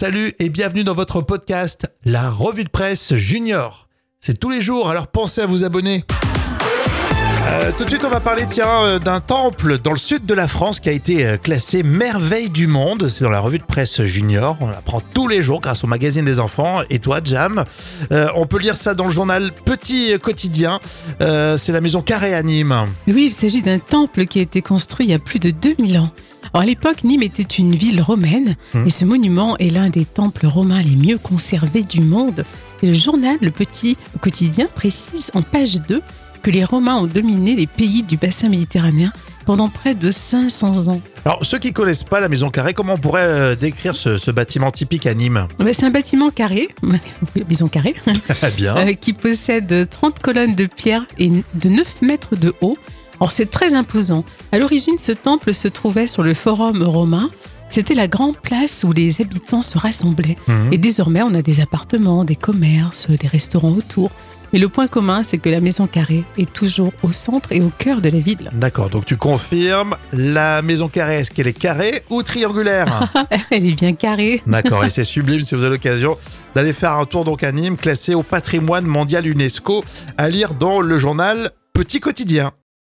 Salut et bienvenue dans votre podcast, la revue de presse junior. C'est tous les jours, alors pensez à vous abonner. Euh, tout de suite, on va parler tiens euh, d'un temple dans le sud de la France qui a été euh, classé merveille du monde. C'est dans la revue de presse junior. On l'apprend tous les jours grâce au magazine des enfants. Et toi, Jam, on peut lire ça dans le journal Petit Quotidien. C'est la maison Carré à Nîmes. Oui, il s'agit d'un temple qui a été construit il y a plus de 2000 ans. Alors, à l'époque, Nîmes était une ville romaine Hmm. et ce monument est l'un des temples romains les mieux conservés du monde. Et le journal Le Petit Quotidien précise en page 2 que les Romains ont dominé les pays du bassin méditerranéen pendant près de 500 ans. Alors, ceux qui connaissent pas la maison Carré, comment on pourrait euh, décrire ce, ce bâtiment typique à Nîmes? Ben, C'est un bâtiment carré, maison carrée, bien. euh, qui possède 30 colonnes de pierre et de 9 mètres de haut. Alors c'est très imposant. À l'origine, ce temple se trouvait sur le forum romain. C'était la grande place où les habitants se rassemblaient. Mhm. Et désormais, on a des appartements, des commerces, des restaurants autour. Mais le point commun, c'est que la maison carrée est toujours au centre et au cœur de la ville. D'accord, donc tu confirmes, la maison Carré, est-ce qu'elle est carrée ou triangulaire Elle est bien carrée. D'accord, et c'est sublime si vous avez l'occasion d'aller faire un tour donc à Nîmes, classé au patrimoine mondial UNESCO, à lire dans le journal Petit Quotidien.